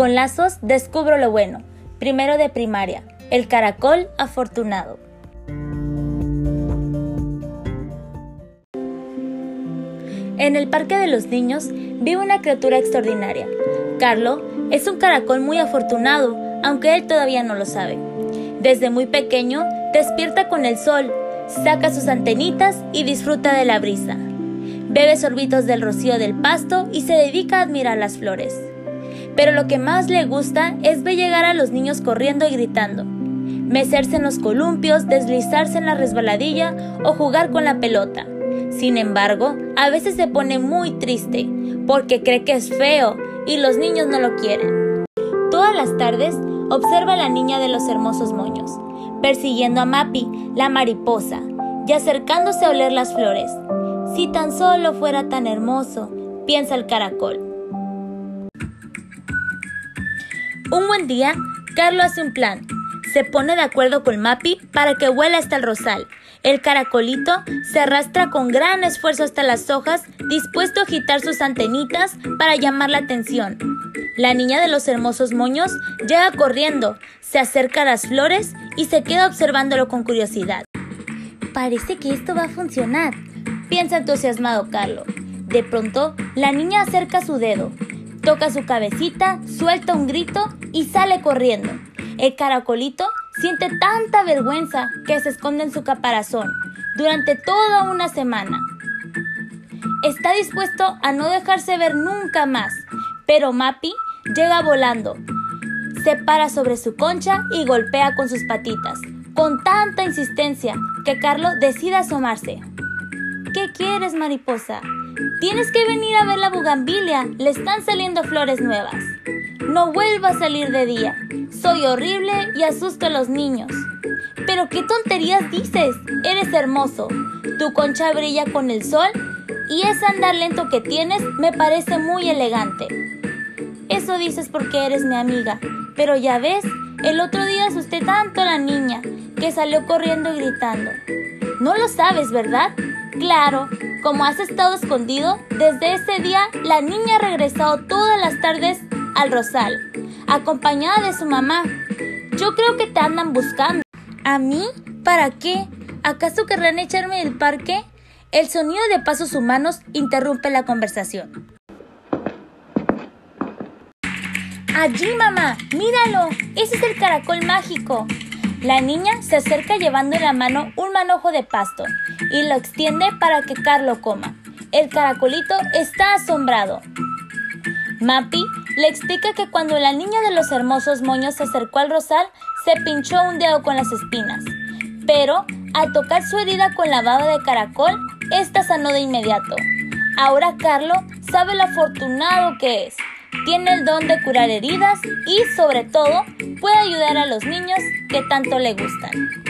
Con lazos descubro lo bueno. Primero de primaria. El caracol afortunado. En el Parque de los Niños vive una criatura extraordinaria. Carlo es un caracol muy afortunado, aunque él todavía no lo sabe. Desde muy pequeño despierta con el sol, saca sus antenitas y disfruta de la brisa. Bebe sorbitos del rocío del pasto y se dedica a admirar las flores. Pero lo que más le gusta es ver llegar a los niños corriendo y gritando, mecerse en los columpios, deslizarse en la resbaladilla o jugar con la pelota. Sin embargo, a veces se pone muy triste porque cree que es feo y los niños no lo quieren. Todas las tardes observa a la niña de los hermosos moños, persiguiendo a Mapi, la mariposa, y acercándose a oler las flores. Si tan solo fuera tan hermoso, piensa el caracol. Un buen día, Carlo hace un plan. Se pone de acuerdo con Mapi para que vuela hasta el rosal. El caracolito se arrastra con gran esfuerzo hasta las hojas, dispuesto a agitar sus antenitas para llamar la atención. La niña de los hermosos moños llega corriendo, se acerca a las flores y se queda observándolo con curiosidad. Parece que esto va a funcionar, piensa entusiasmado Carlo. De pronto, la niña acerca su dedo, toca su cabecita, suelta un grito y sale corriendo. El caracolito siente tanta vergüenza que se esconde en su caparazón durante toda una semana. Está dispuesto a no dejarse ver nunca más, pero Mapi llega volando, se para sobre su concha y golpea con sus patitas, con tanta insistencia que Carlo decide asomarse. ¿Qué quieres, mariposa? Tienes que venir a ver la bugambilia, le están saliendo flores nuevas. No vuelva a salir de día. Soy horrible y asusto a los niños. Pero qué tonterías dices. Eres hermoso. Tu concha brilla con el sol y ese andar lento que tienes me parece muy elegante. Eso dices porque eres mi amiga. Pero ya ves, el otro día asusté tanto a la niña que salió corriendo y gritando. No lo sabes, ¿verdad? Claro, como has estado escondido, desde ese día la niña ha regresado todas las tardes al rosal, acompañada de su mamá. Yo creo que te andan buscando. ¿A mí? ¿Para qué? ¿Acaso querrán echarme del parque? El sonido de pasos humanos interrumpe la conversación. Allí, mamá, míralo, ese es el caracol mágico. La niña se acerca llevando en la mano un manojo de pasto y lo extiende para que Carlo coma. El caracolito está asombrado. Mapi le explica que cuando la niña de los hermosos moños se acercó al rosal, se pinchó un dedo con las espinas. Pero al tocar su herida con la baba de caracol, esta sanó de inmediato. Ahora Carlo sabe lo afortunado que es tiene el don de curar heridas y sobre todo puede ayudar a los niños que tanto le gustan.